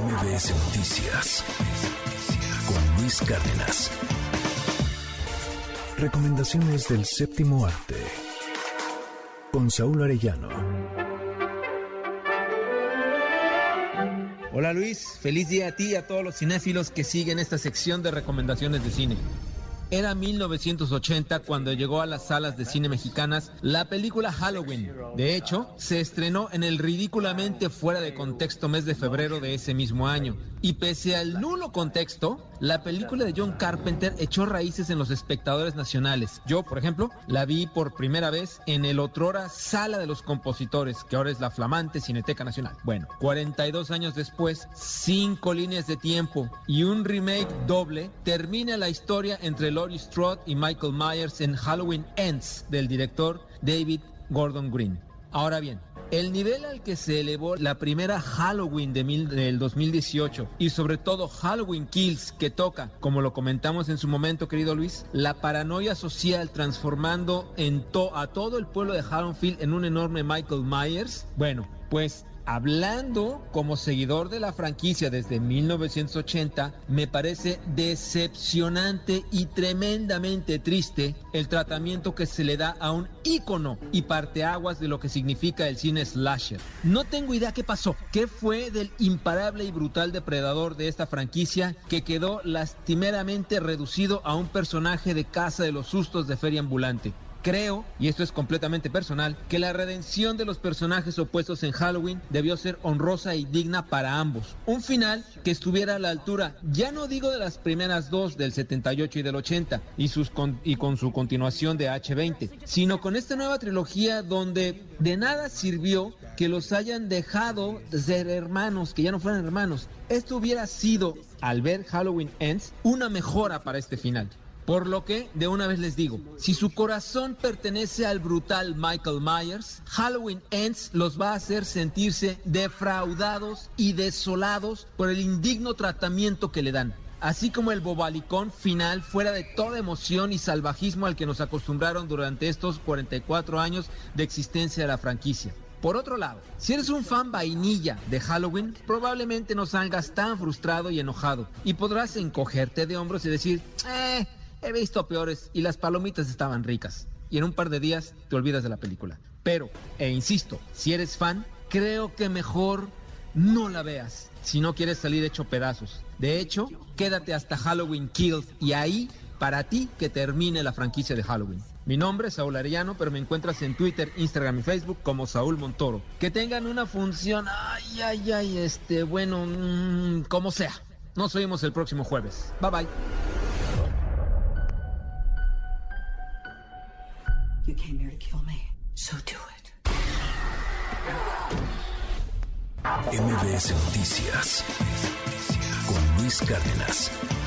MBS Noticias con Luis Cárdenas. Recomendaciones del séptimo arte con Saúl Arellano. Hola Luis, feliz día a ti y a todos los cinéfilos que siguen esta sección de recomendaciones de cine. Era 1980 cuando llegó a las salas de cine mexicanas la película Halloween. De hecho, se estrenó en el ridículamente fuera de contexto mes de febrero de ese mismo año. Y pese al nulo contexto, la película de John Carpenter echó raíces en los espectadores nacionales. Yo, por ejemplo, la vi por primera vez en el otrora Sala de los Compositores, que ahora es la flamante Cineteca Nacional. Bueno, 42 años después, cinco líneas de tiempo y un remake doble, termina la historia entre Laurie Strode y Michael Myers en Halloween Ends del director David Gordon Green. Ahora bien, el nivel al que se elevó la primera Halloween de del 2018 y sobre todo Halloween Kills que toca, como lo comentamos en su momento, querido Luis, la paranoia social transformando en a todo el pueblo de Haddonfield en un enorme Michael Myers. Bueno, pues hablando como seguidor de la franquicia desde 1980, me parece decepcionante y tremendamente triste el tratamiento que se le da a un ícono y parteaguas de lo que significa el cine slasher. No tengo idea qué pasó, qué fue del imparable y brutal depredador de esta franquicia que quedó lastimeramente reducido a un personaje de casa de los sustos de feria ambulante. Creo, y esto es completamente personal, que la redención de los personajes opuestos en Halloween debió ser honrosa y digna para ambos. Un final que estuviera a la altura, ya no digo de las primeras dos del 78 y del 80 y, con su continuación de H20, sino con esta nueva trilogía donde de nada sirvió que los hayan dejado de ser hermanos, que ya no fueran hermanos. Esto hubiera sido, al ver Halloween Ends, una mejora para este final. Por lo que, de una vez les digo, si su corazón pertenece al brutal Michael Myers, Halloween Ends los va a hacer sentirse defraudados y desolados por el indigno tratamiento que le dan así como el bobalicón final fuera de toda emoción y salvajismo al que nos acostumbraron durante estos 44 años de existencia de la franquicia. Por otro lado, si eres un fan vainilla de Halloween, probablemente no salgas tan frustrado y enojado y podrás encogerte de hombros y decir, eh, He visto peores y las palomitas estaban ricas. Y en un par de días te olvidas de la película. Pero, e insisto, si eres fan, creo que mejor no la veas si no quieres salir hecho pedazos. De hecho, quédate hasta Halloween Kills y ahí para ti que termine la franquicia de Halloween. Mi nombre es Saúl Arellano, pero me encuentras en Twitter, Instagram y Facebook como Saúl Montoro. Que tengan una función, ay, ay, ay, este, bueno, mmm, como sea. Nos vemos el próximo jueves. Bye bye. You came here to kill me, so do it. MBS Noticias con Luis Cárdenas.